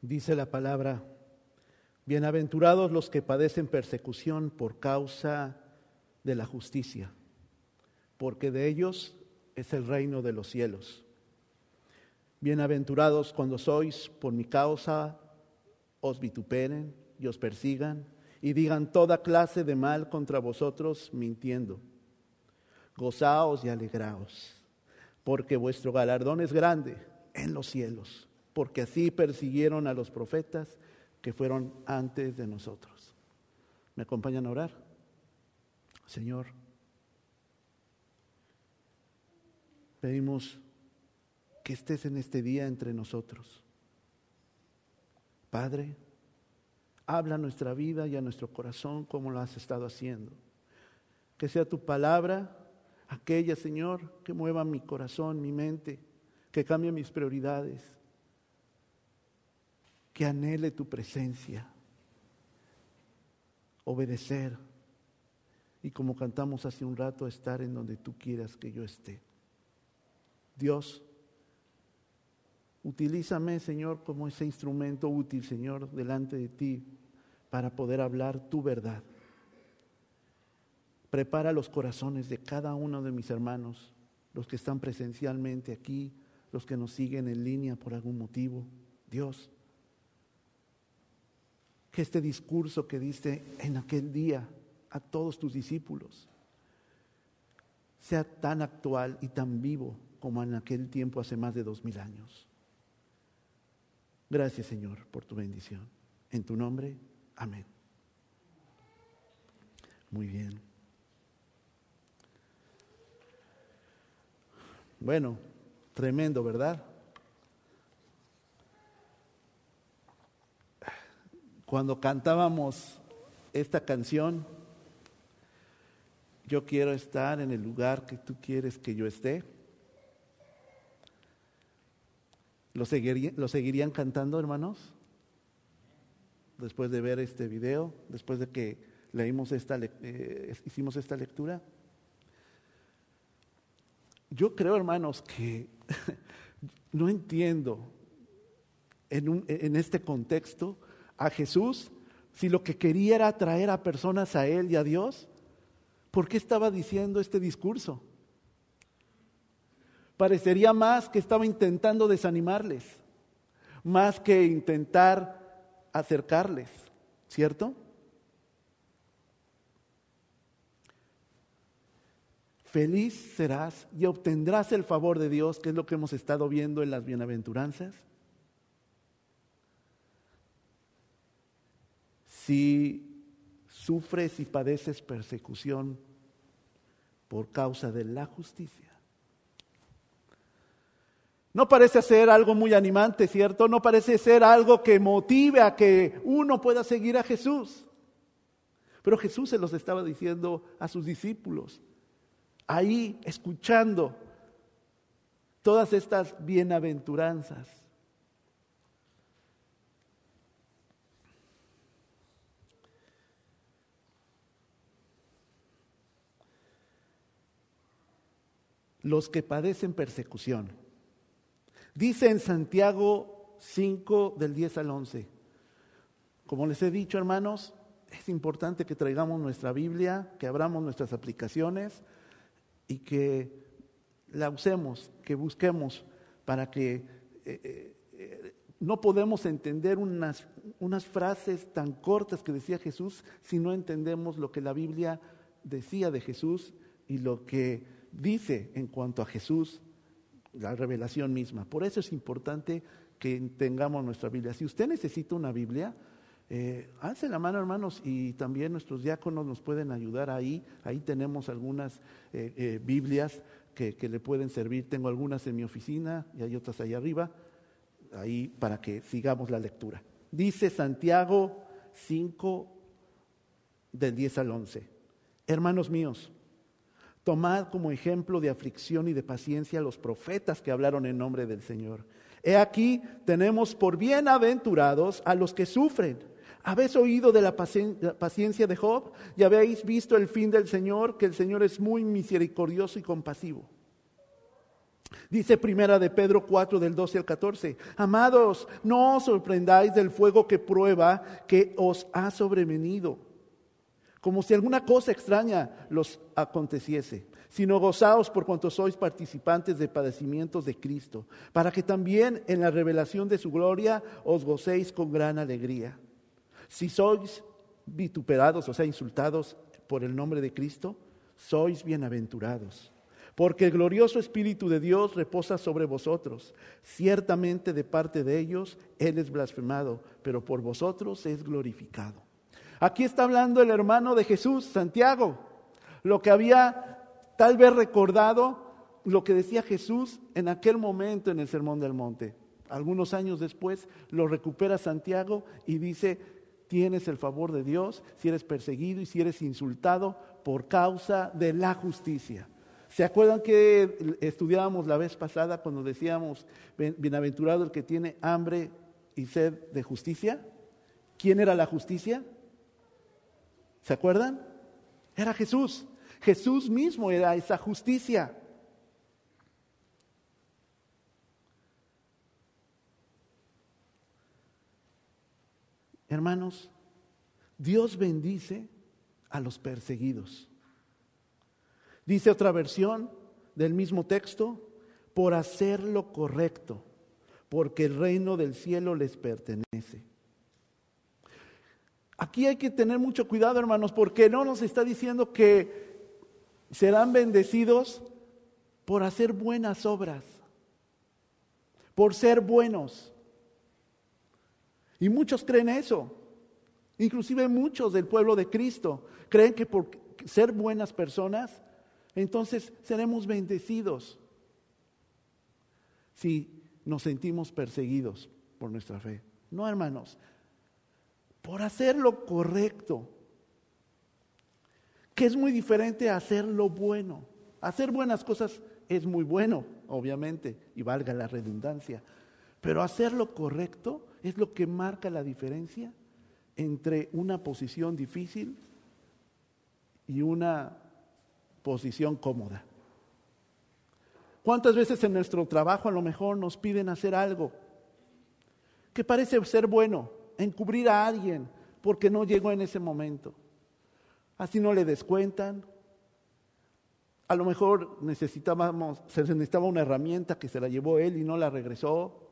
Dice la palabra, bienaventurados los que padecen persecución por causa de la justicia, porque de ellos es el reino de los cielos. Bienaventurados cuando sois por mi causa os vituperen y os persigan y digan toda clase de mal contra vosotros mintiendo. Gozaos y alegraos, porque vuestro galardón es grande en los cielos, porque así persiguieron a los profetas que fueron antes de nosotros. ¿Me acompañan a orar? Señor, pedimos que estés en este día entre nosotros. Padre, habla a nuestra vida y a nuestro corazón como lo has estado haciendo. Que sea tu palabra aquella, Señor, que mueva mi corazón, mi mente, que cambie mis prioridades, que anhele tu presencia, obedecer y como cantamos hace un rato, estar en donde tú quieras que yo esté. Dios, utilízame, Señor, como ese instrumento útil, Señor, delante de ti para poder hablar tu verdad. Prepara los corazones de cada uno de mis hermanos, los que están presencialmente aquí, los que nos siguen en línea por algún motivo. Dios, que este discurso que diste en aquel día a todos tus discípulos sea tan actual y tan vivo como en aquel tiempo hace más de dos mil años. Gracias Señor por tu bendición. En tu nombre, amén. Muy bien. Bueno, tremendo, ¿verdad? Cuando cantábamos esta canción, yo quiero estar en el lugar que tú quieres que yo esté. ¿Lo, seguirían cantando, hermanos? Después de ver este video, después de que leímos esta, eh, hicimos esta lectura. Yo creo, hermanos, que no entiendo en, en este contexto a Jesús si lo que quería era atraer a personas a Él y a Dios. ¿Por qué estaba diciendo este discurso? Parecería más que estaba intentando desanimarles, más que intentar acercarles, ¿cierto? Feliz serás y obtendrás el favor de Dios, que es lo que hemos estado viendo en las bienaventuranzas. Si sufres y padeces persecución por causa de la justicia. No parece ser algo muy animante, ¿cierto? No parece ser algo que motive a que uno pueda seguir a Jesús. Pero Jesús se los estaba diciendo a sus discípulos ahí escuchando todas estas bienaventuranzas. Los que padecen persecución. Dice en Santiago 5 del 10 al 11. Como les he dicho, hermanos, es importante que traigamos nuestra Biblia, que abramos nuestras aplicaciones, y que la usemos, que busquemos para que eh, eh, no podemos entender unas, unas frases tan cortas que decía Jesús si no entendemos lo que la Biblia decía de Jesús y lo que dice en cuanto a Jesús, la revelación misma. Por eso es importante que tengamos nuestra Biblia. Si usted necesita una Biblia, eh, la mano, hermanos, y también nuestros diáconos nos pueden ayudar ahí. Ahí tenemos algunas eh, eh, Biblias que, que, le pueden servir. Tengo algunas en mi oficina y hay otras ahí arriba, ahí para que sigamos la lectura. Dice Santiago 5, del 10 al 11. Hermanos míos, tomad como ejemplo de aflicción y de paciencia a los profetas que hablaron en nombre del Señor. He aquí, tenemos por bienaventurados a los que sufren. ¿Habéis oído de la paciencia de Job? ¿Y habéis visto el fin del Señor? Que el Señor es muy misericordioso y compasivo. Dice primera de Pedro 4 del 12 al 14, amados, no os sorprendáis del fuego que prueba que os ha sobrevenido, como si alguna cosa extraña los aconteciese, sino gozaos por cuanto sois participantes de padecimientos de Cristo, para que también en la revelación de su gloria os gocéis con gran alegría. Si sois vituperados, o sea, insultados por el nombre de Cristo, sois bienaventurados porque el glorioso Espíritu de Dios reposa sobre vosotros. Ciertamente de parte de ellos Él es blasfemado, pero por vosotros es glorificado. Aquí está hablando el hermano de Jesús, Santiago, lo que había tal vez recordado, lo que decía Jesús en aquel momento en el Sermón del Monte. Algunos años después lo recupera Santiago y dice, tienes el favor de Dios si eres perseguido y si eres insultado por causa de la justicia. ¿Se acuerdan que estudiábamos la vez pasada cuando decíamos, bienaventurado el que tiene hambre y sed de justicia? ¿Quién era la justicia? ¿Se acuerdan? Era Jesús. Jesús mismo era esa justicia. Hermanos, Dios bendice a los perseguidos. Dice otra versión del mismo texto, por hacer lo correcto, porque el reino del cielo les pertenece. Aquí hay que tener mucho cuidado, hermanos, porque no nos está diciendo que serán bendecidos por hacer buenas obras, por ser buenos. Y muchos creen eso. Inclusive muchos del pueblo de Cristo creen que por ser buenas personas entonces seremos bendecidos si nos sentimos perseguidos por nuestra fe. No, hermanos, por hacer lo correcto, que es muy diferente a hacer lo bueno. Hacer buenas cosas es muy bueno, obviamente, y valga la redundancia, pero hacer lo correcto es lo que marca la diferencia entre una posición difícil y una posición cómoda. ¿Cuántas veces en nuestro trabajo a lo mejor nos piden hacer algo que parece ser bueno, encubrir a alguien porque no llegó en ese momento? Así no le descuentan. A lo mejor necesitábamos, se necesitaba una herramienta que se la llevó él y no la regresó,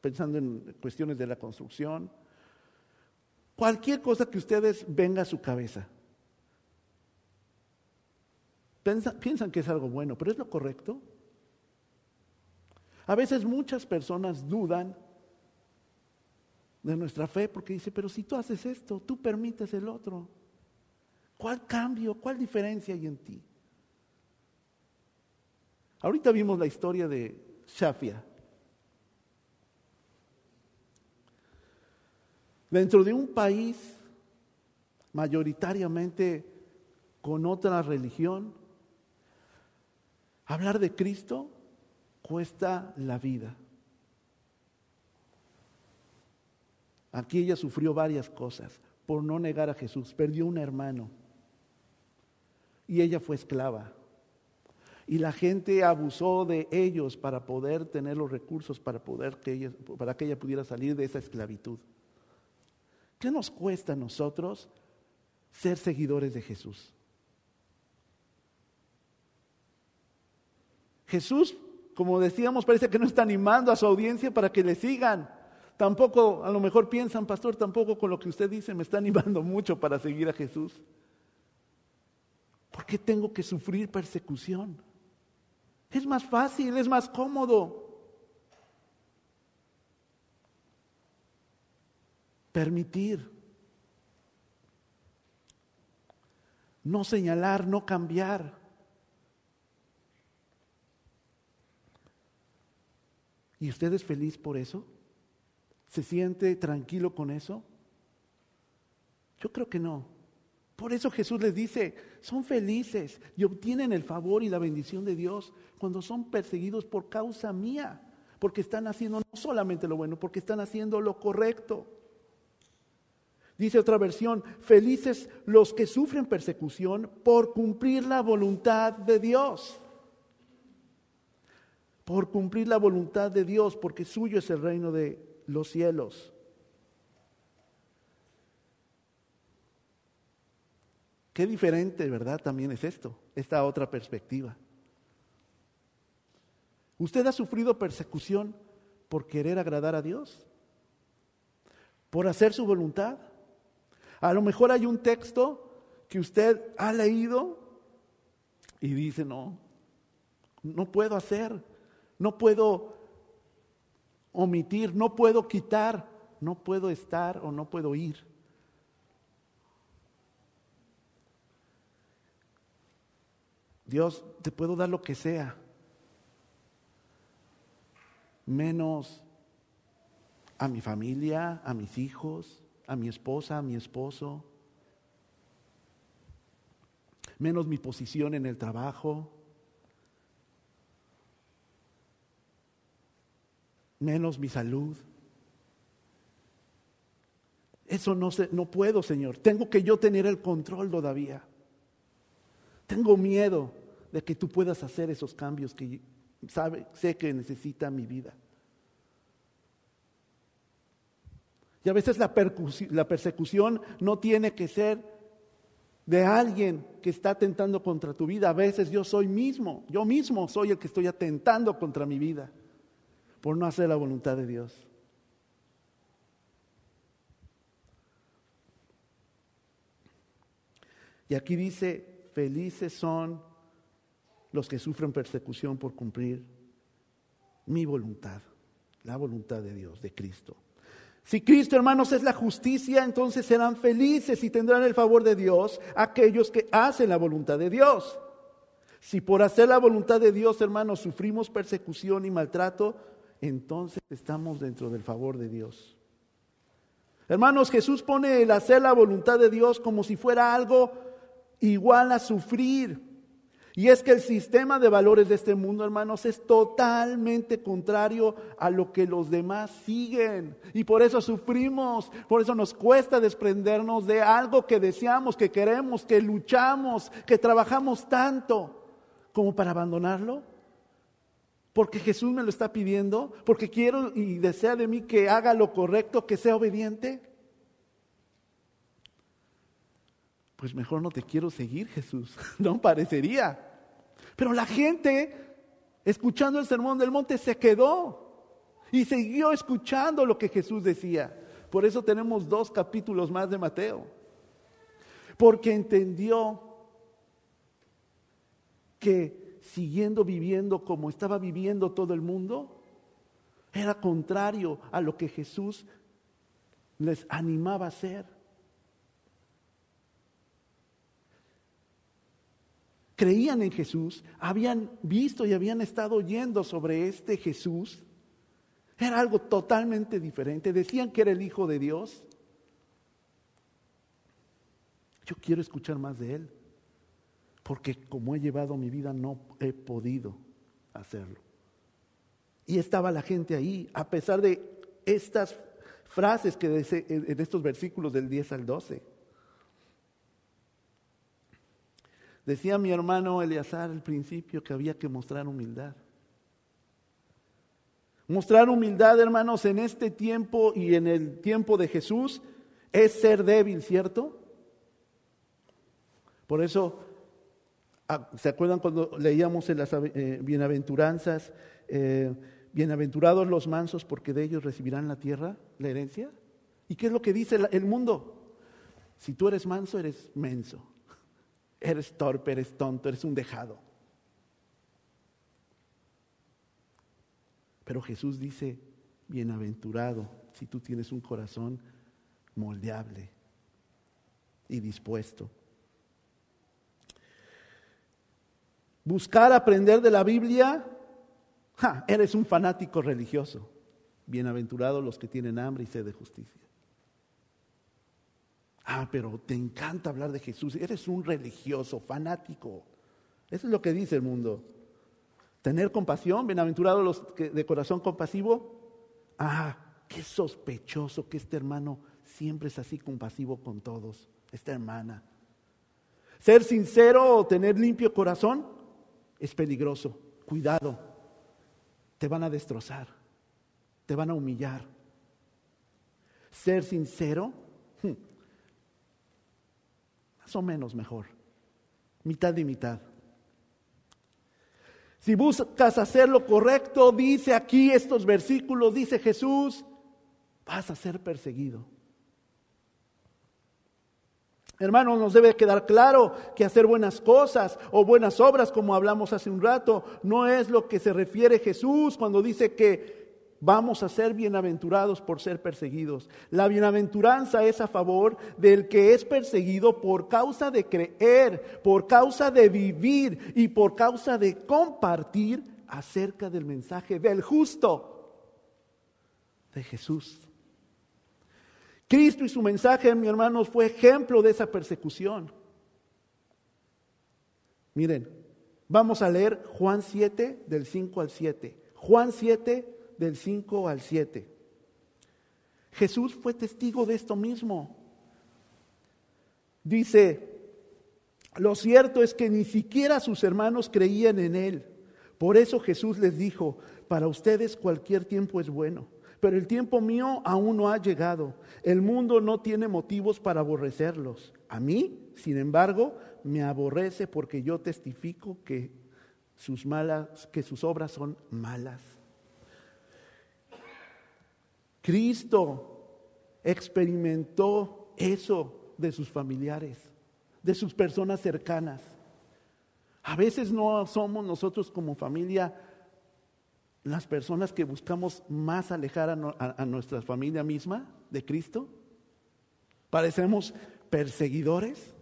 pensando en cuestiones de la construcción. Cualquier cosa que ustedes venga a su cabeza. Piensan, que es algo bueno, pero ¿es lo correcto? A veces muchas personas dudan de nuestra fe porque dice, pero si tú haces esto, tú permites el otro. ¿Cuál cambio, cuál diferencia hay en ti? Ahorita vimos la historia de Shafia. Dentro de un país mayoritariamente con otra religión, Hablar de Cristo cuesta la vida. Aquí ella sufrió varias cosas por no negar a Jesús. Perdió un hermano y ella fue esclava. Y la gente abusó de ellos para poder tener los recursos para, poder que ella, para que ella pudiera salir de esa esclavitud. ¿Qué nos cuesta a nosotros ser seguidores de Jesús? Jesús, como decíamos, parece que no está animando a su audiencia para que le sigan. Tampoco, a lo mejor piensan, pastor, tampoco con lo que usted dice me está animando mucho para seguir a Jesús. ¿Por qué tengo que sufrir persecución? Es más fácil, es más cómodo. Permitir. No señalar, no cambiar. ¿Y usted es feliz por eso? ¿Se siente tranquilo con eso? Yo creo que no. Por eso Jesús les dice, son felices y obtienen el favor y la bendición de Dios cuando son perseguidos por causa mía, porque están haciendo no solamente lo bueno, porque están haciendo lo correcto. Dice otra versión, felices los que sufren persecución por cumplir la voluntad de Dios. por cumplir la voluntad de Dios, porque suyo es el reino de los cielos. Qué diferente, ¿verdad? También es esto, esta otra perspectiva. ¿Usted ha sufrido persecución por querer agradar a Dios? ¿Por hacer su voluntad? A lo mejor hay un texto que usted ha leído y dice, no, no puedo hacer, no puedo omitir, no puedo quitar, no puedo estar o no puedo ir. Dios, te puedo dar lo que sea, menos a mi familia, a mis hijos, a mi esposa, a mi esposo, menos mi posición en el trabajo, menos mi salud. Eso no, se, no puedo, Señor. Tengo que yo tener el control todavía. Tengo miedo de que tú puedas hacer esos cambios que sabe, sé que necesita mi vida. Y a veces la, la persecución no tiene que ser de alguien que está atentando contra tu vida. A veces yo soy mismo, yo mismo soy el que estoy atentando contra mi vida por no hacer la voluntad de Dios. Y aquí dice, felices son los que sufren persecución por cumplir mi voluntad, la voluntad de Dios, de Cristo. Si Cristo, hermanos, es la justicia, entonces serán felices y tendrán el favor de Dios aquellos que hacen la voluntad de Dios. Si por hacer la voluntad de Dios, hermanos, sufrimos persecución y maltrato, entonces estamos dentro del favor de Dios. Hermanos, Jesús pone el hacer la voluntad de Dios como si fuera algo igual a sufrir. Y es que el sistema de valores de este mundo, hermanos, es totalmente contrario a lo que los demás siguen. Y por eso sufrimos, por eso nos cuesta desprendernos de algo que deseamos, que queremos, que luchamos, que trabajamos tanto como para abandonarlo. Porque Jesús me lo está pidiendo, porque quiero y desea de mí que haga lo correcto, que sea obediente. Pues mejor no te quiero seguir, Jesús. No parecería. Pero la gente, escuchando el sermón del monte, se quedó y siguió escuchando lo que Jesús decía. Por eso tenemos dos capítulos más de Mateo. Porque entendió que siguiendo viviendo como estaba viviendo todo el mundo, era contrario a lo que Jesús les animaba a hacer. Creían en Jesús, habían visto y habían estado oyendo sobre este Jesús. Era algo totalmente diferente. Decían que era el Hijo de Dios. Yo quiero escuchar más de Él porque como he llevado mi vida no he podido hacerlo. Y estaba la gente ahí, a pesar de estas frases que en estos versículos del 10 al 12. Decía mi hermano Eleazar al principio que había que mostrar humildad. Mostrar humildad, hermanos, en este tiempo y en el tiempo de Jesús es ser débil, ¿cierto? Por eso ¿Se acuerdan cuando leíamos en las eh, bienaventuranzas, eh, bienaventurados los mansos porque de ellos recibirán la tierra, la herencia? ¿Y qué es lo que dice el mundo? Si tú eres manso, eres menso. Eres torpe, eres tonto, eres un dejado. Pero Jesús dice, bienaventurado si tú tienes un corazón moldeable y dispuesto. Buscar aprender de la Biblia, eres un fanático religioso. Bienaventurados los que tienen hambre y sed de justicia. Ah, pero te encanta hablar de Jesús. Eres un religioso, fanático. Eso es lo que dice el mundo. Tener compasión, bienaventurados los que de corazón compasivo. Ah, qué sospechoso que este hermano siempre es así compasivo con todos, esta hermana. Ser sincero o tener limpio corazón, es peligroso. Cuidado. te van a destrozar, te van a humillar. Ser sincero, hmm, más o menos mejor, mitad y mitad. Si buscas hacer lo correcto, dice aquí estos versículos, dice Jesús, vas a ser perseguido. Hermanos, nos debe quedar claro que hacer buenas cosas o buenas obras, como hablamos hace un rato, no es lo que se refiere Jesús cuando dice que vamos a ser bienaventurados por ser perseguidos. La bienaventuranza es a favor del que es perseguido por causa de creer, por causa de vivir y por causa de compartir acerca del mensaje del justo de Jesús. Cristo y su mensaje, mi hermanos, fue ejemplo de esa persecución. Miren, vamos a leer Juan 7 del 5 al 7. Juan 7 del 5 al 7. Jesús fue testigo de esto mismo. Dice, lo cierto es que ni siquiera sus hermanos creían en él. Por eso Jesús les dijo, para ustedes cualquier tiempo es bueno pero el tiempo mío aún no ha llegado. El mundo no tiene motivos para aborrecerlos. A mí, sin embargo, me aborrece porque yo testifico que sus malas, que sus obras son malas. Cristo experimentó eso de sus familiares, de sus personas cercanas. A veces no somos nosotros como familia las personas que buscamos más alejar a, nuestra familia misma de Cristo? ¿Parecemos perseguidores?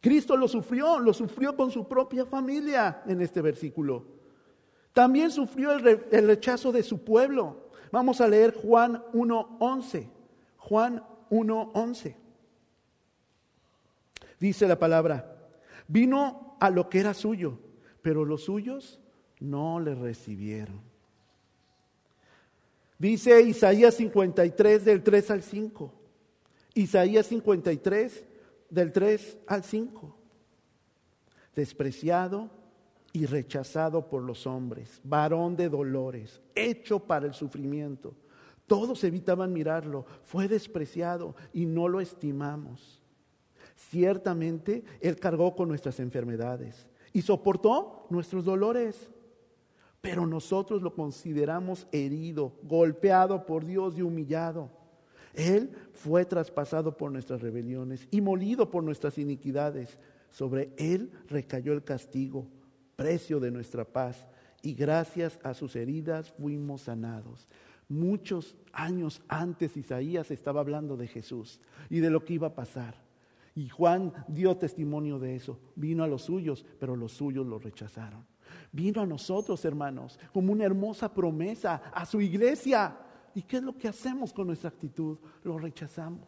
Cristo lo sufrió, lo sufrió con su propia familia en este versículo. También sufrió el, el rechazo de su pueblo. Vamos a leer Juan 1.11. Juan 1.11. Dice la palabra, vino a lo que era suyo, pero los suyos no le recibieron. Dice Isaías 53 del 3 al 5. Isaías 53 del 3 al 5. Despreciado y rechazado por los hombres, varón de dolores, hecho para el sufrimiento. Todos evitaban mirarlo, fue despreciado y no lo estimamos. Ciertamente Él cargó con nuestras enfermedades y soportó nuestros dolores pero nosotros lo consideramos herido, golpeado por Dios y humillado. Él fue traspasado por nuestras rebeliones y molido por nuestras iniquidades. Sobre Él recayó el castigo, precio de nuestra paz, y gracias a sus heridas fuimos sanados. Muchos años antes Isaías estaba hablando de Jesús y de lo que iba a pasar. Y Juan dio testimonio de eso. Vino a los suyos, pero los suyos lo rechazaron vino a nosotros, hermanos, como una hermosa promesa a su iglesia. ¿Y qué es lo que hacemos con nuestra actitud? Lo rechazamos.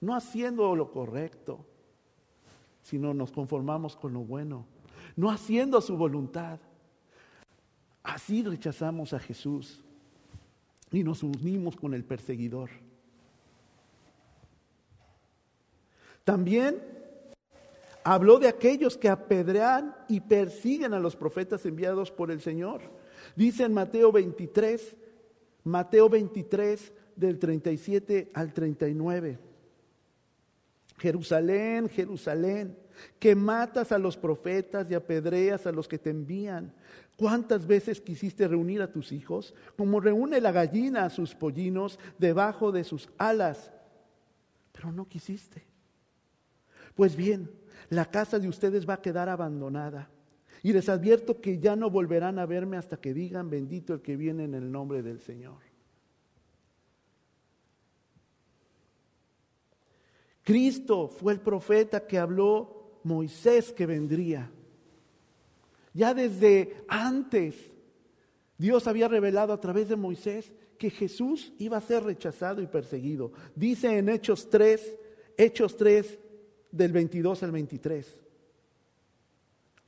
No haciendo lo correcto, sino nos conformamos con lo bueno. No haciendo su voluntad. Así rechazamos a Jesús y nos unimos con el perseguidor. También Habló de aquellos que apedrean y persiguen a los profetas enviados por el Señor. Dice en Mateo 23, Mateo 23 del 37 al 39. Jerusalén, Jerusalén, que matas a los profetas y apedreas a los que te envían. ¿Cuántas veces quisiste reunir a tus hijos? Como reúne la gallina a sus pollinos debajo de sus alas, pero no quisiste. Pues bien, la casa de ustedes va a quedar abandonada. Y les advierto que ya no volverán a verme hasta que digan, bendito el que viene en el nombre del Señor. Cristo fue el profeta que habló Moisés que vendría. Ya desde antes Dios había revelado a través de Moisés que Jesús iba a ser rechazado y perseguido. Dice en Hechos 3, Hechos 3, del 22 al 23.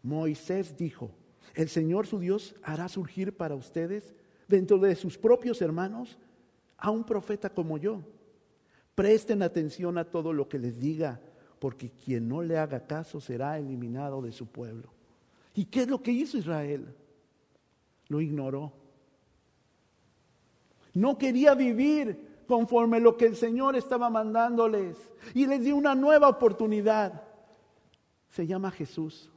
Moisés dijo, el Señor su Dios hará surgir para ustedes dentro de sus propios hermanos a un profeta como yo. Presten atención a todo lo que les diga, porque quien no le haga caso será eliminado de su pueblo. ¿Y qué es lo que hizo Israel? lo ignoró. No quería vivir conforme lo que el Señor estaba mandándoles y les dio una nueva oportunidad. Se llama Jesús.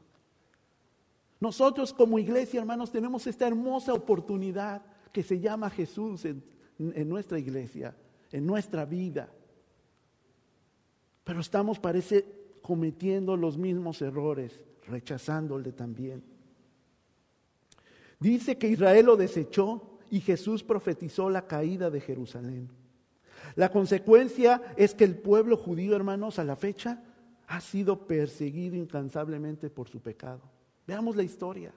Nosotros como iglesia, hermanos, tenemos esta hermosa oportunidad que se llama Jesús en, en nuestra iglesia, en nuestra vida. Pero estamos, parece, cometiendo los mismos errores, rechazándole también. Dice que Israel lo desechó y Jesús profetizó la caída de Jerusalén. La consecuencia es que el pueblo judío, hermanos, a la fecha ha sido perseguido incansablemente por su pecado. Veamos la historia.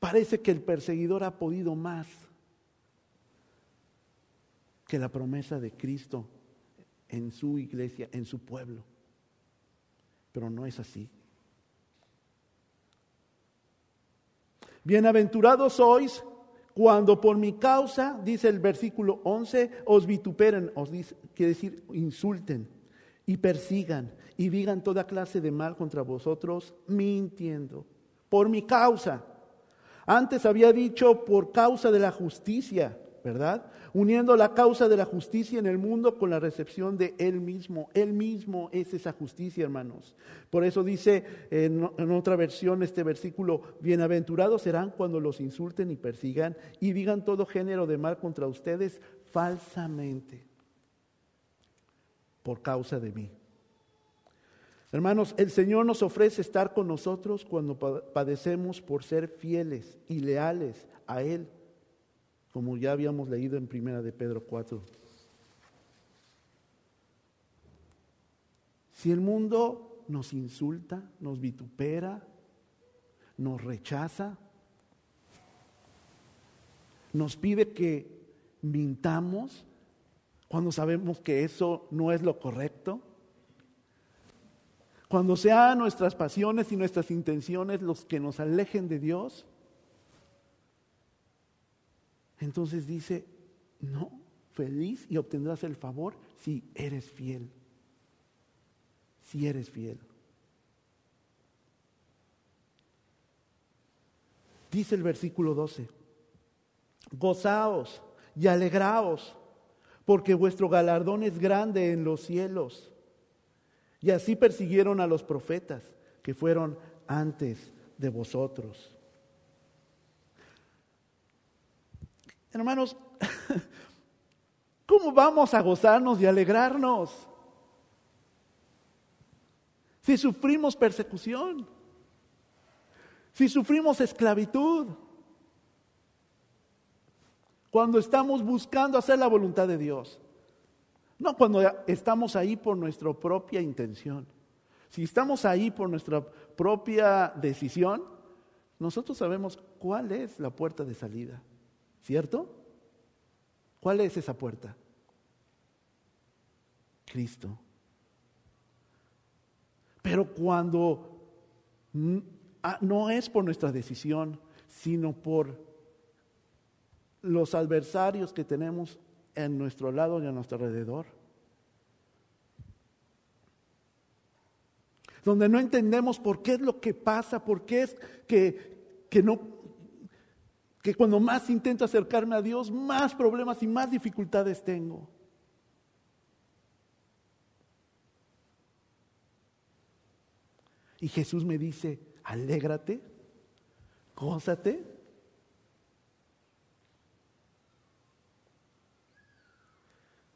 Parece que el perseguidor ha podido más que la promesa de Cristo en su iglesia, en su pueblo. Pero no es así. Bienaventurados sois cuando por mi causa, dice el versículo 11, os vituperen, os dice, quiere decir insulten y persigan y digan toda clase de mal contra vosotros, mintiendo. Por mi causa. Antes había dicho por causa de la justicia, ¿verdad? Uniendo la causa de la justicia en el mundo con la recepción de Él mismo. Él mismo es esa justicia, hermanos. Por eso dice en, otra versión este versículo, bienaventurados serán cuando los insulten y persigan y digan todo género de mal contra ustedes falsamente por causa de mí. Hermanos, el Señor nos ofrece estar con nosotros cuando padecemos por ser fieles y leales a Él como ya habíamos leído en Primera de Pedro 4. Si el mundo nos insulta, nos vitupera, nos rechaza, nos pide que mintamos cuando sabemos que eso no es lo correcto, cuando sean nuestras pasiones y nuestras intenciones los que nos alejen de Dios, entonces dice, no, feliz y obtendrás el favor si eres fiel. Si eres fiel. Dice el versículo 12, gozaos y alegraos, porque vuestro galardón es grande en los cielos. Y así persiguieron a los profetas que fueron antes de vosotros. Hermanos, ¿cómo vamos a gozarnos y alegrarnos? Si sufrimos persecución, si sufrimos esclavitud, cuando estamos buscando hacer la voluntad de Dios, no cuando estamos ahí por nuestra propia intención. Si estamos ahí por nuestra propia decisión, nosotros sabemos cuál es la puerta de salida. ¿Cierto? ¿Cuál es esa puerta? Cristo. Pero cuando ah, no es por nuestra decisión, sino por los adversarios que tenemos en nuestro lado y a nuestro alrededor. Donde no entendemos por qué es lo que pasa, por qué es que, que no que cuando más intento acercarme a Dios, más problemas y más dificultades tengo. Y Jesús me dice, alégrate, gózate.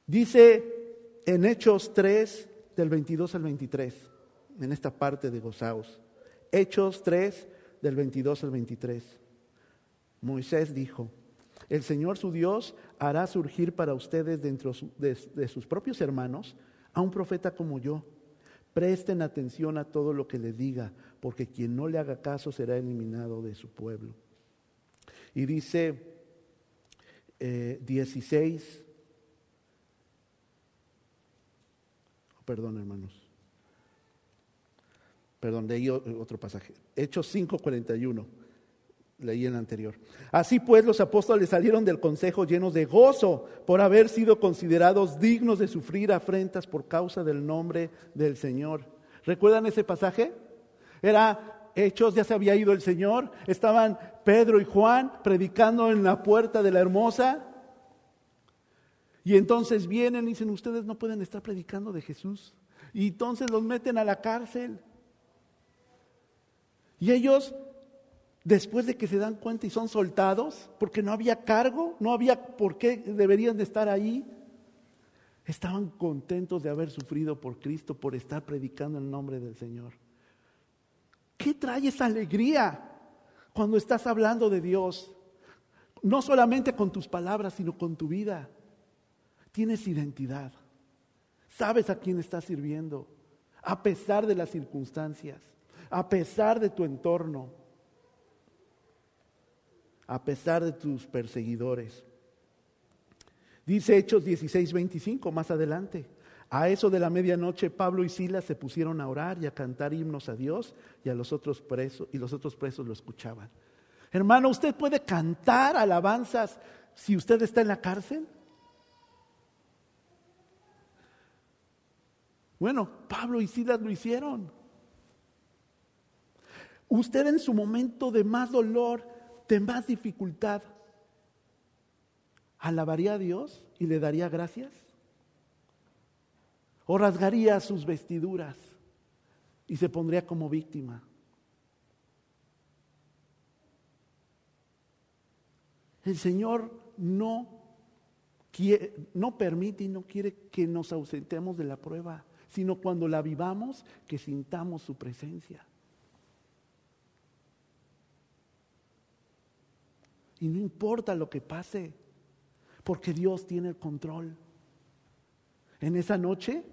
Dice en Hechos 3, del 22 al 23, en esta parte de gozaos. Hechos 3, del 22 al 23. Moisés dijo, el Señor su Dios hará surgir para ustedes dentro de, sus propios hermanos a un profeta como yo. Presten atención a todo lo que le diga, porque quien no le haga caso será eliminado de su pueblo. Y dice 16, eh, perdón hermanos, perdón, leí otro pasaje, Hechos 5:41 leí en el anterior. Así pues los apóstoles salieron del consejo llenos de gozo por haber sido considerados dignos de sufrir afrentas por causa del nombre del Señor. ¿Recuerdan ese pasaje? Era Hechos, ya se había ido el Señor, estaban Pedro y Juan predicando en la puerta de la hermosa. Y entonces vienen y dicen, ustedes no pueden estar predicando de Jesús. Y entonces los meten a la cárcel. Y ellos, después de que se dan cuenta y son soltados, porque no había cargo, no había por qué deberían de estar ahí, estaban contentos de haber sufrido por Cristo, por estar predicando el nombre del Señor. ¿Qué trae esa alegría cuando estás hablando de Dios? No solamente con tus palabras, sino con tu vida. Tienes identidad. Sabes a quién estás sirviendo, a pesar de las circunstancias, a pesar de tu entorno, a pesar de tus perseguidores. Dice Hechos 16, 25, más adelante. A eso de la medianoche Pablo y Silas se pusieron a orar y a cantar himnos a Dios y a los otros presos y los otros presos lo escuchaban. Hermano, ¿usted puede cantar alabanzas si usted está en la cárcel? Bueno, Pablo y Silas lo hicieron. Usted en su momento de más dolor, de más dificultad, alabaría a Dios y le daría gracias. O rasgaría sus vestiduras y se pondría como víctima. El Señor no, no permite y no quiere que nos ausentemos de la prueba sino cuando la vivamos, que sintamos su presencia. Y no importa lo que pase, porque Dios tiene el control. En esa noche,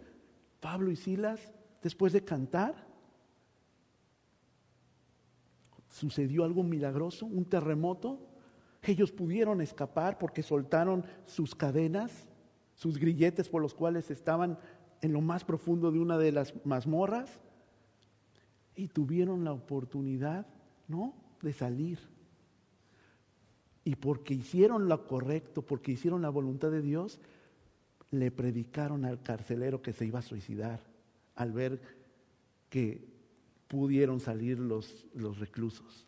Pablo y Silas, después de cantar, sucedió algo milagroso, un terremoto. Ellos pudieron escapar porque soltaron sus cadenas, sus grilletes por los cuales estaban en lo más profundo de una de las mazmorras y tuvieron la oportunidad, ¿no?, de salir. Y porque hicieron lo correcto, porque hicieron la voluntad de Dios, le predicaron al carcelero que se iba a suicidar al ver que pudieron salir los, los reclusos.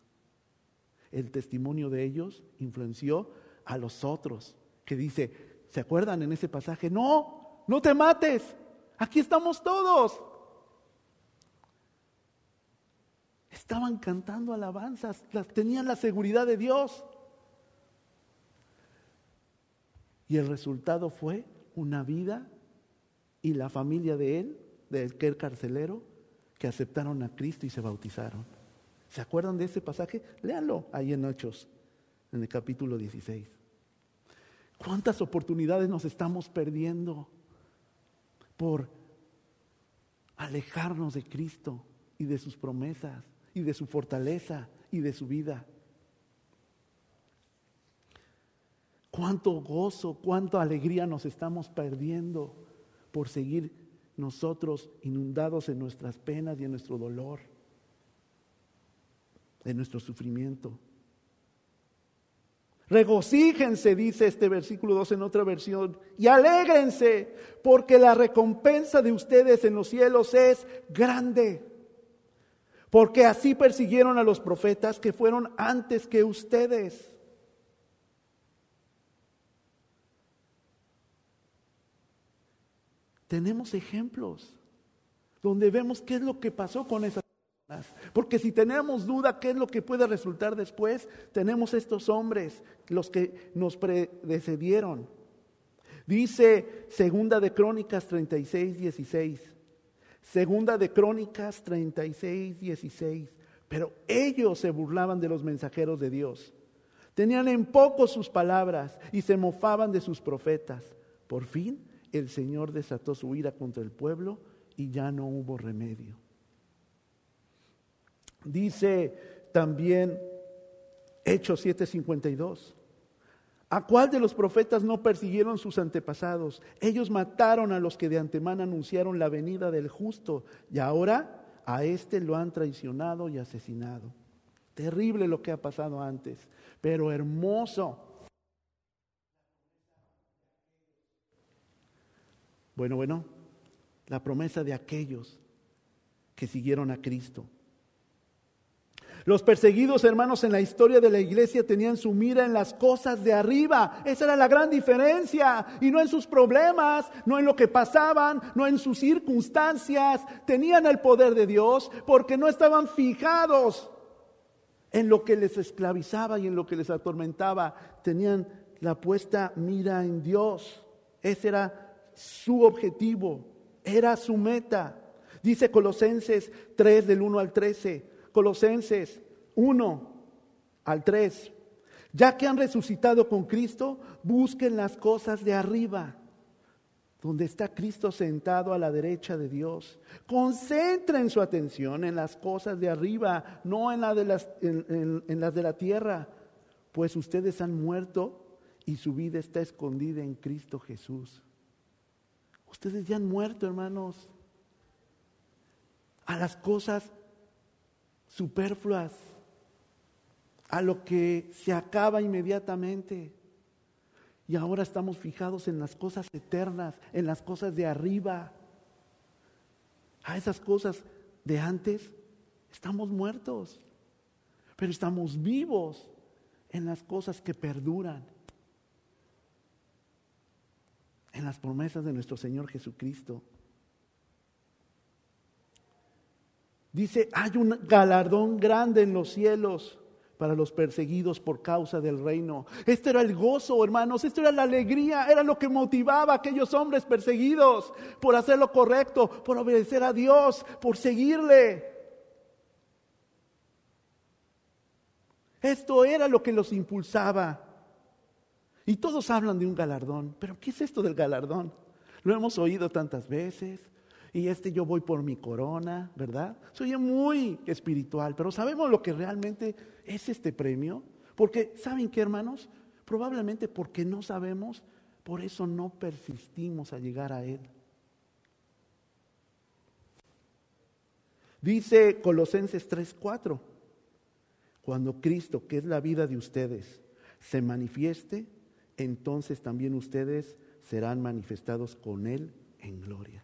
El testimonio de ellos influenció a los otros, que dice, ¿se acuerdan en ese pasaje? No, no te mates, Aquí estamos todos. Estaban cantando alabanzas, tenían la seguridad de Dios. Y el resultado fue una vida y la familia de él, de aquel carcelero, que aceptaron a Cristo y se bautizaron. ¿Se acuerdan de ese pasaje? Léanlo ahí en Hechos, en el capítulo 16. ¿Cuántas oportunidades nos estamos perdiendo? por alejarnos de Cristo y de sus promesas y de su fortaleza y de su vida. Cuánto gozo, cuánta alegría nos estamos perdiendo por seguir nosotros inundados en nuestras penas y en nuestro dolor, en nuestro sufrimiento. Regocíjense, dice este versículo 2 en otra versión, y alégrense, porque la recompensa de ustedes en los cielos es grande. Porque así persiguieron a los profetas que fueron antes que ustedes. Tenemos ejemplos donde vemos qué es lo que pasó con esas porque si tenemos duda qué es lo que puede resultar después, tenemos estos hombres, los que nos predecedieron. Dice Segunda de Crónicas 36, 16. Segunda de Crónicas 36, 16. Pero ellos se burlaban de los mensajeros de Dios. Tenían en poco sus palabras y se mofaban de sus profetas. Por fin el Señor desató su ira contra el pueblo y ya no hubo remedio. Dice también Hechos 7:52. ¿A cuál de los profetas no persiguieron sus antepasados? Ellos mataron a los que de antemano anunciaron la venida del justo y ahora a este lo han traicionado y asesinado. Terrible lo que ha pasado antes, pero hermoso. Bueno, bueno, la promesa de aquellos que siguieron a Cristo. Los perseguidos hermanos en la historia de la iglesia tenían su mira en las cosas de arriba. Esa era la gran diferencia. Y no en sus problemas, no en lo que pasaban, no en sus circunstancias. Tenían el poder de Dios porque no estaban fijados en lo que les esclavizaba y en lo que les atormentaba. Tenían la puesta mira en Dios. Ese era su objetivo, era su meta. Dice Colosenses 3 del 1 al 13. Colosenses 1 al 3. Ya que han resucitado con Cristo, busquen las cosas de arriba, donde está Cristo sentado a la derecha de Dios. Concentren su atención en las cosas de arriba, no en, de las, en las de la tierra, pues ustedes han muerto y su vida está escondida en Cristo Jesús. Ustedes ya han muerto, hermanos, a las cosas superfluas, a lo que se acaba inmediatamente. Y ahora estamos fijados en las cosas eternas, en las cosas de arriba. A esas cosas de antes estamos muertos, pero estamos vivos en las cosas que perduran, en las promesas de nuestro Señor Jesucristo. Dice, hay un galardón grande en los cielos para los perseguidos por causa del reino. Este era el gozo, hermanos, esto era la alegría, era lo que motivaba a aquellos hombres perseguidos por hacer lo correcto, por obedecer a Dios, por seguirle. Esto era lo que los impulsaba. Y todos hablan de un galardón, pero ¿qué es esto del galardón? Lo hemos oído tantas veces, y este yo voy por mi corona, ¿verdad? Soy muy espiritual, pero ¿sabemos lo que realmente es este premio? Porque, ¿saben qué, hermanos? Probablemente porque no sabemos, por eso no persistimos a llegar a Él. Dice Colosenses 3:4, cuando Cristo, que es la vida de ustedes, se manifieste, entonces también ustedes serán manifestados con Él en gloria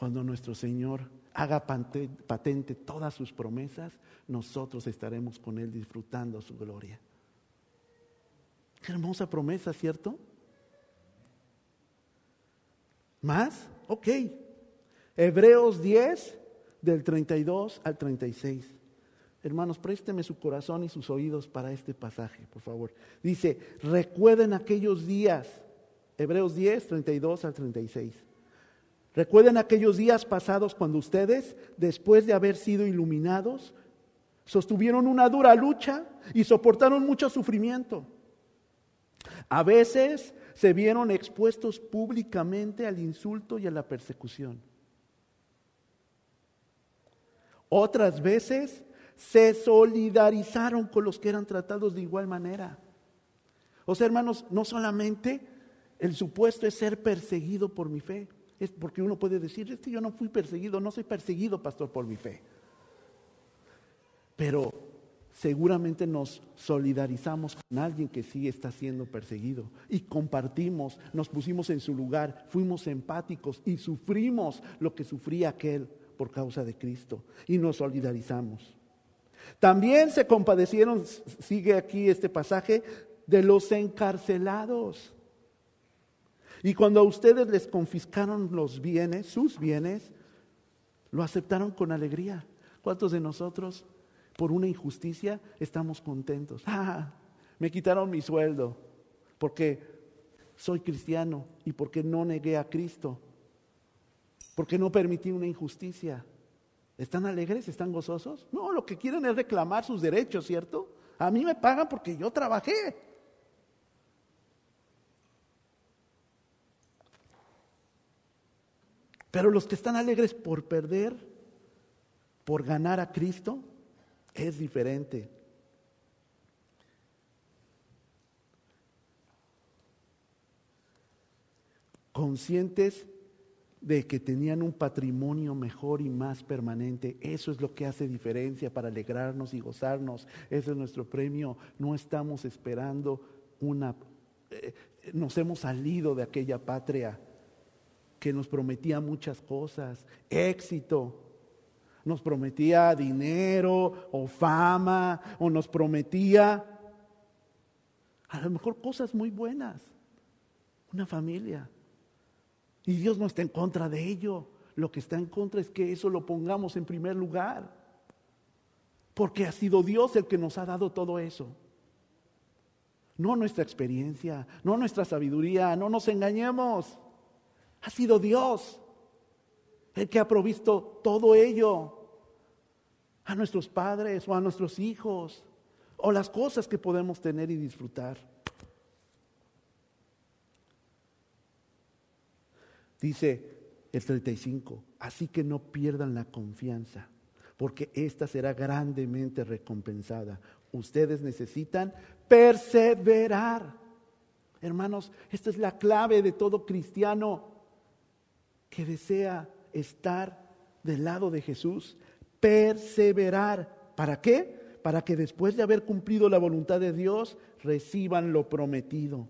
cuando nuestro Señor haga patente todas sus promesas, nosotros estaremos con Él disfrutando su gloria. Qué hermosa promesa, ¿cierto? ¿Más? Ok. Hebreos 10, del 32 al 36. Hermanos, présteme su corazón y sus oídos para este pasaje, por favor. Dice, recuerden aquellos días, Hebreos 10, 32 al 36 Recuerden aquellos días pasados cuando ustedes, después de haber sido iluminados, sostuvieron una dura lucha y soportaron mucho sufrimiento. A veces se vieron expuestos públicamente al insulto y a la persecución. Otras veces se solidarizaron con los que eran tratados de igual manera. O sea, hermanos, no solamente el supuesto es ser perseguido por mi fe, es porque uno puede decir, este yo no fui perseguido, no soy perseguido, pastor, por mi fe. Pero seguramente nos solidarizamos con alguien que sí está siendo perseguido y compartimos, nos pusimos en su lugar, fuimos empáticos y sufrimos lo que sufría aquel por causa de Cristo y nos solidarizamos. También se compadecieron, sigue aquí este pasaje, de los encarcelados. Y cuando a ustedes les confiscaron los bienes, sus bienes, lo aceptaron con alegría. ¿Cuántos de nosotros por una injusticia estamos contentos? Ah, me quitaron mi sueldo porque soy cristiano y porque no negué a Cristo, porque no permití una injusticia. ¿Están alegres? ¿Están gozosos? No, lo que quieren es reclamar sus derechos, ¿cierto? A mí me pagan porque yo trabajé. Pero los que están alegres por perder, por ganar a Cristo, es diferente. Conscientes de que tenían un patrimonio mejor y más permanente. Eso es lo que hace diferencia para alegrarnos y gozarnos. Ese es nuestro premio. No estamos esperando una... Eh, nos hemos salido de aquella patria que nos prometía muchas cosas, éxito. Nos prometía dinero o fama o nos prometía a lo mejor cosas muy buenas, una familia. Y Dios no está en contra de ello. Lo que está en contra es que eso lo pongamos en primer lugar. Porque ha sido Dios el que nos ha dado todo eso. No nuestra experiencia, no nuestra sabiduría, no nos engañemos. Ha sido Dios el que ha provisto todo ello a nuestros padres o a nuestros hijos o las cosas que podemos tener y disfrutar. Dice el 35, así que no pierdan la confianza, porque esta será grandemente recompensada. Ustedes necesitan perseverar. Hermanos, esta es la clave de todo cristiano que desea estar del lado de Jesús, perseverar. ¿Para qué? Para que después de haber cumplido la voluntad de Dios, reciban lo prometido.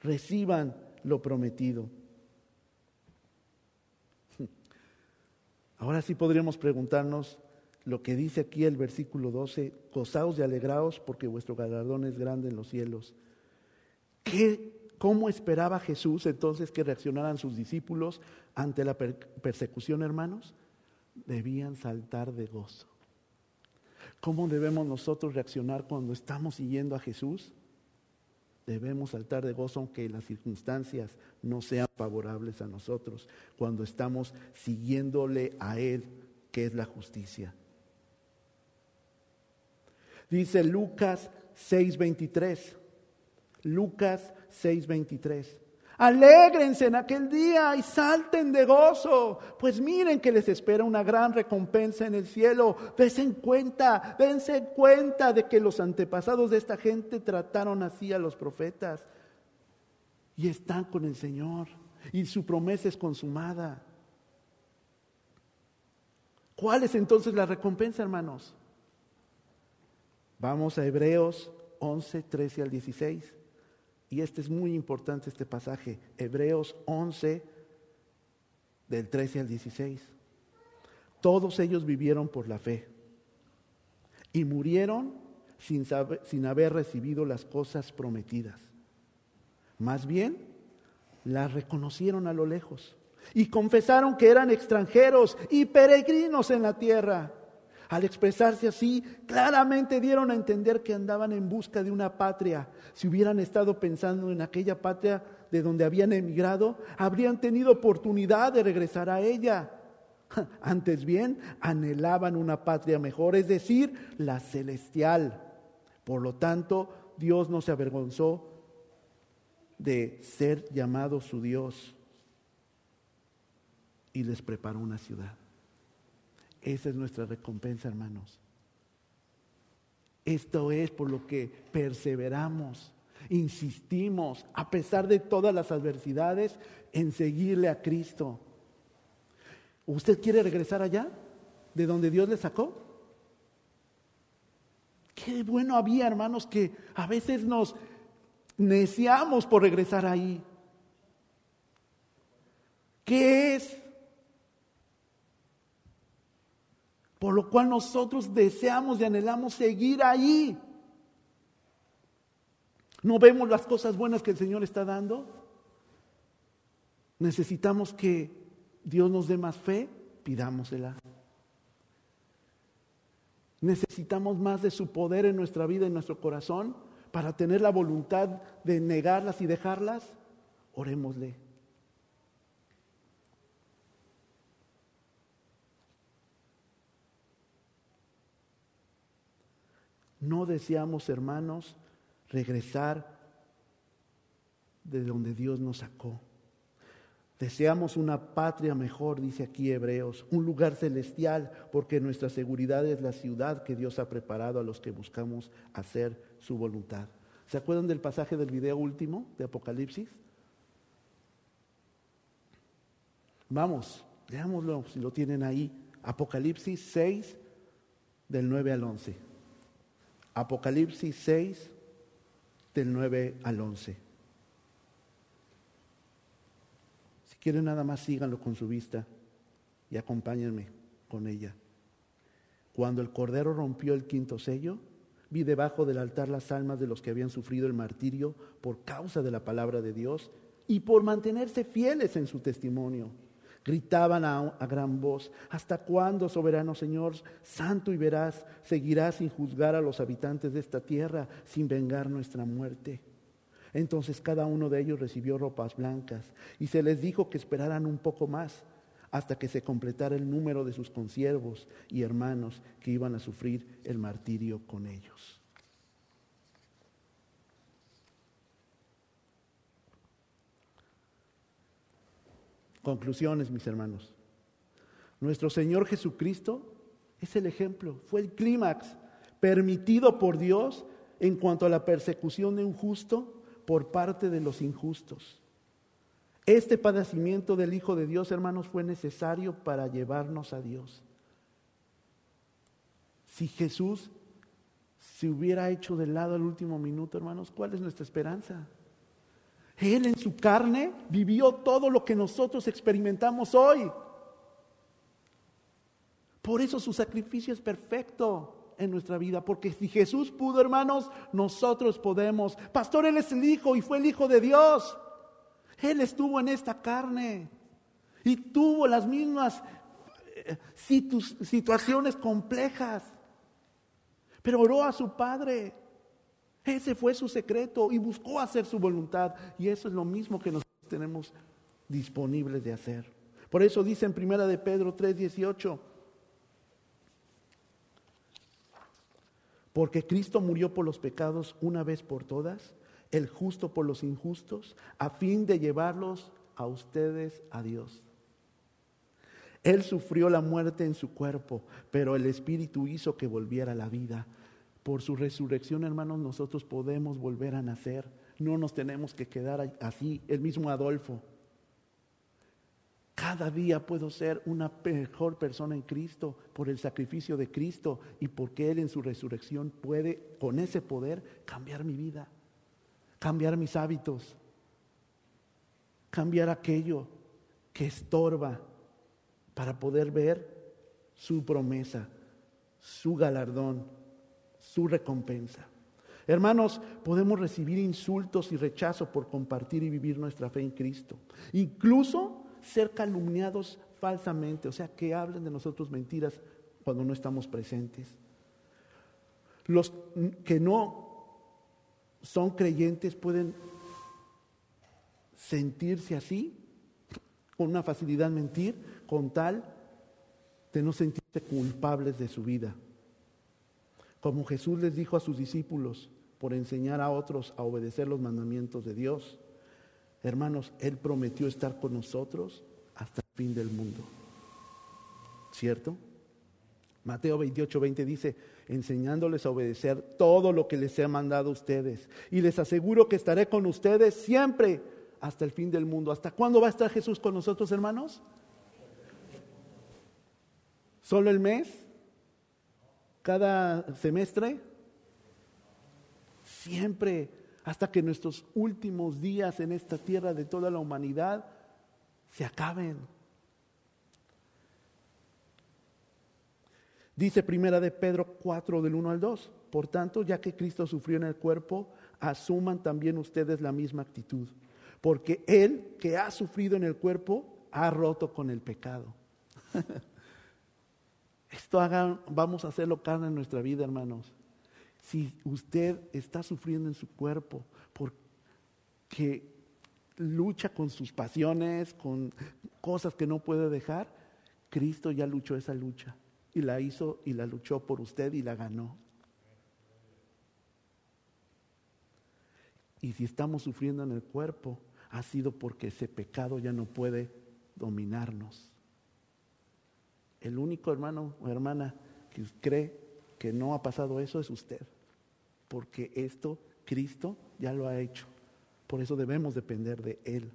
Reciban lo prometido. Ahora sí podríamos preguntarnos lo que dice aquí el versículo 12, gozaos y alegraos porque vuestro galardón es grande en los cielos. ¿Qué ¿Cómo esperaba Jesús entonces que reaccionaran sus discípulos ante la persecución, hermanos? Debían saltar de gozo. ¿Cómo debemos nosotros reaccionar cuando estamos siguiendo a Jesús? Debemos saltar de gozo aunque las circunstancias no sean favorables a nosotros, cuando estamos siguiéndole a Él, que es la justicia. Dice Lucas 6:23. Lucas 6:23. Alégrense en aquel día y salten de gozo, pues miren que les espera una gran recompensa en el cielo. Dense cuenta, dense cuenta de que los antepasados de esta gente trataron así a los profetas y están con el Señor y su promesa es consumada. ¿Cuál es entonces la recompensa, hermanos? Vamos a Hebreos 11, 13 al 16. Y este es muy importante, este pasaje, Hebreos 11, del 13 al 16. Todos ellos vivieron por la fe y murieron sin, sin haber recibido las cosas prometidas. Más bien, las reconocieron a lo lejos y confesaron que eran extranjeros y peregrinos en la tierra. Al expresarse así, claramente dieron a entender que andaban en busca de una patria. Si hubieran estado pensando en aquella patria de donde habían emigrado, habrían tenido oportunidad de regresar a ella. Antes bien, anhelaban una patria mejor, es decir, la celestial. Por lo tanto, Dios no se avergonzó de ser llamado su Dios y les preparó una ciudad. Esa es nuestra recompensa, hermanos. Esto es por lo que perseveramos, insistimos, a pesar de todas las adversidades, en seguirle a Cristo. ¿Usted quiere regresar allá? ¿De donde Dios le sacó? Qué bueno había, hermanos, que a veces nos neciamos por regresar ahí. ¿Qué es Por lo cual nosotros deseamos y anhelamos seguir ahí. ¿No vemos las cosas buenas que el Señor está dando? Necesitamos que Dios nos dé más fe, pidámosela. Necesitamos más de su poder en nuestra vida, en nuestro corazón, para tener la voluntad de negarlas y dejarlas. Orémosle. No deseamos, hermanos, regresar de donde Dios nos sacó. Deseamos una patria mejor, dice aquí Hebreos, un lugar celestial, porque nuestra seguridad es la ciudad que Dios ha preparado a los que buscamos hacer su voluntad. ¿Se acuerdan del pasaje del video último de Apocalipsis? Vamos, leámoslo si lo tienen ahí. Apocalipsis 6, del 9 al 11. Apocalipsis 6, del 9 al 11. Si quieren nada más síganlo con su vista y acompáñenme con ella. Cuando el Cordero rompió el quinto sello, vi debajo del altar las almas de los que habían sufrido el martirio por causa de la palabra de Dios y por mantenerse fieles en su testimonio. Gritaban a, gran voz, ¿hasta cuándo, soberano Señor, santo y veraz, seguirás sin juzgar a los habitantes de esta tierra, sin vengar nuestra muerte? Entonces cada uno de ellos recibió ropas blancas y se les dijo que esperaran un poco más hasta que se completara el número de sus consiervos y hermanos que iban a sufrir el martirio con ellos. Conclusiones, mis hermanos. Nuestro Señor Jesucristo es el ejemplo, fue el clímax permitido por Dios en cuanto a la persecución de un justo por parte de los injustos. Este padecimiento del Hijo de Dios, hermanos, fue necesario para llevarnos a Dios. Si Jesús se hubiera hecho de lado al último minuto, hermanos, ¿cuál es nuestra esperanza? Él en su carne vivió todo lo que nosotros experimentamos hoy. Por eso su sacrificio es perfecto en nuestra vida, porque si Jesús pudo, hermanos, nosotros podemos. Pastor, Él es el Hijo y fue el Hijo de Dios. Él estuvo en esta carne y tuvo las mismas eh, situaciones complejas, pero oró a su Padre. Ese fue su secreto y buscó hacer su voluntad. Y eso es lo mismo que nosotros tenemos disponibles de hacer. Por eso dice en primera de Pedro 3:18, porque Cristo murió por los pecados una vez por todas el justo por los injustos, a fin de llevarlos a ustedes a Dios. Él sufrió la muerte en su cuerpo, pero el Espíritu hizo que volviera la vida. Por su resurrección, hermanos, nosotros podemos volver a nacer. No nos tenemos que quedar así. El mismo Adolfo. Cada día puedo ser una mejor persona en Cristo por el sacrificio de Cristo y porque Él en su resurrección puede, con ese poder, cambiar mi vida cambiar mis hábitos, cambiar aquello que estorba para poder ver su promesa, su galardón, su recompensa. Hermanos, podemos recibir insultos y rechazo por compartir y vivir nuestra fe en Cristo. Incluso ser calumniados falsamente, o sea, que hablen de nosotros mentiras cuando no estamos presentes. Los que no son creyentes pueden sentirse así, con una facilidad mentir, con tal de no sentirse culpables de su vida. Como Jesús les dijo a sus discípulos por enseñar a otros a obedecer los mandamientos de Dios, hermanos, Él prometió estar con nosotros hasta el fin del mundo. ¿Cierto? Mateo 28, 20 dice, enseñándoles a obedecer todo lo que les he mandado a ustedes. Y les aseguro que estaré con ustedes siempre hasta el fin del mundo. ¿Hasta cuándo va a estar Jesús con nosotros, hermanos? ¿Solo el mes? ¿Cada semestre? Siempre, hasta que nuestros últimos días en esta tierra de toda la humanidad se acaben. Dice primera de Pedro 4 del 1 al 2. Por tanto, ya que Cristo sufrió en el cuerpo, asuman también ustedes la misma actitud. Porque Él que ha sufrido en el cuerpo ha roto con el pecado. Esto hagan, vamos a hacerlo carne en nuestra vida, hermanos. Si usted está sufriendo en su cuerpo porque lucha con sus pasiones, con cosas que no puede dejar, Cristo ya luchó esa lucha y la hizo y la luchó por usted y la ganó. Y si estamos sufriendo en el cuerpo, ha sido porque ese pecado ya no puede dominarnos. El único hermano o hermana que cree que no ha pasado eso es usted, porque esto Cristo ya lo ha hecho. Por eso debemos depender de Él.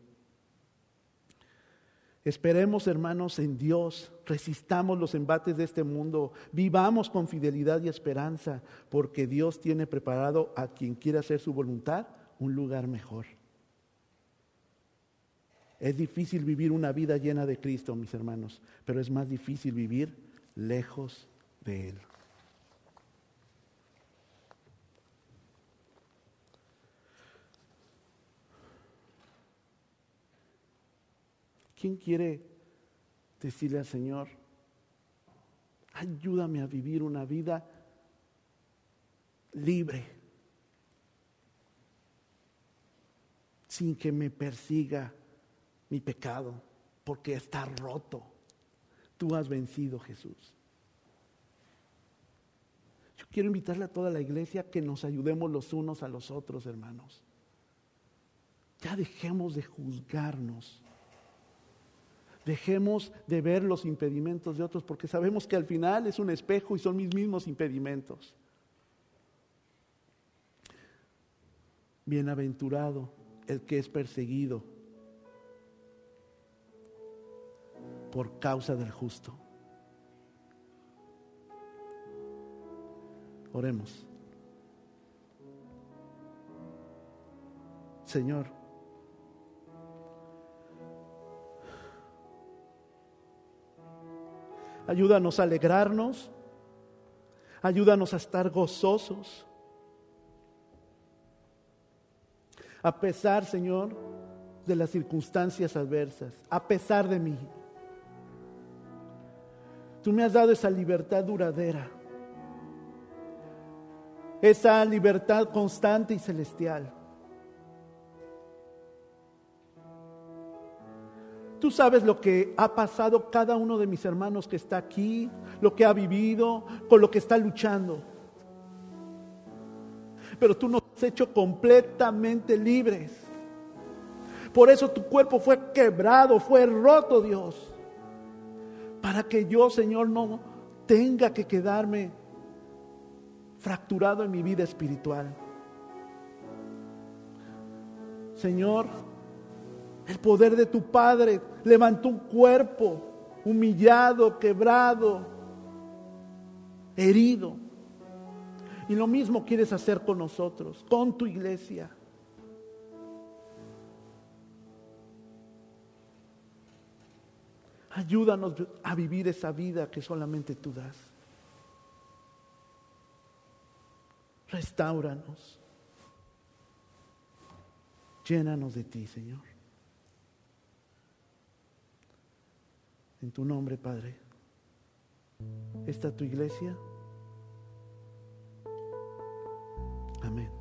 Esperemos, hermanos, en Dios, resistamos los embates de este mundo, vivamos con fidelidad y esperanza, porque Dios tiene preparado a quien quiera hacer su voluntad un lugar mejor. Es difícil vivir una vida llena de Cristo, mis hermanos, pero es más difícil vivir lejos de Él. ¿Quién quiere decirle al Señor, ayúdame a vivir una vida libre, sin que me persiga mi pecado, porque está roto. Tú has vencido, Jesús. Yo quiero invitarle a toda la iglesia que nos ayudemos los unos a los otros, hermanos. Ya dejemos de juzgarnos. Dejemos de ver los impedimentos de otros porque sabemos que al final es un espejo y son mis mismos impedimentos. Bienaventurado el que es perseguido por causa del justo. Oremos. Señor, ayúdanos a alegrarnos, ayúdanos a estar gozosos a pesar, Señor, de las circunstancias adversas, a pesar de mí. Tú me has dado esa libertad duradera, esa libertad constante y celestial. Tú sabes lo que ha pasado cada uno de mis hermanos que está aquí, lo que ha vivido, con lo que está luchando pero tú nos has hecho completamente libres. Por eso tu cuerpo fue quebrado, fue roto, Dios. Para que yo, Señor, no tenga que quedarme fracturado en mi vida espiritual. Señor, el poder de tu Padre levantó un cuerpo humillado, quebrado, herido. Y lo mismo quieres hacer con nosotros, con tu iglesia. Ayúdanos a vivir esa vida que solamente tú das. Restauranos. Llénanos de ti, Señor. En tu nombre, Padre. Esta tu iglesia. Amén.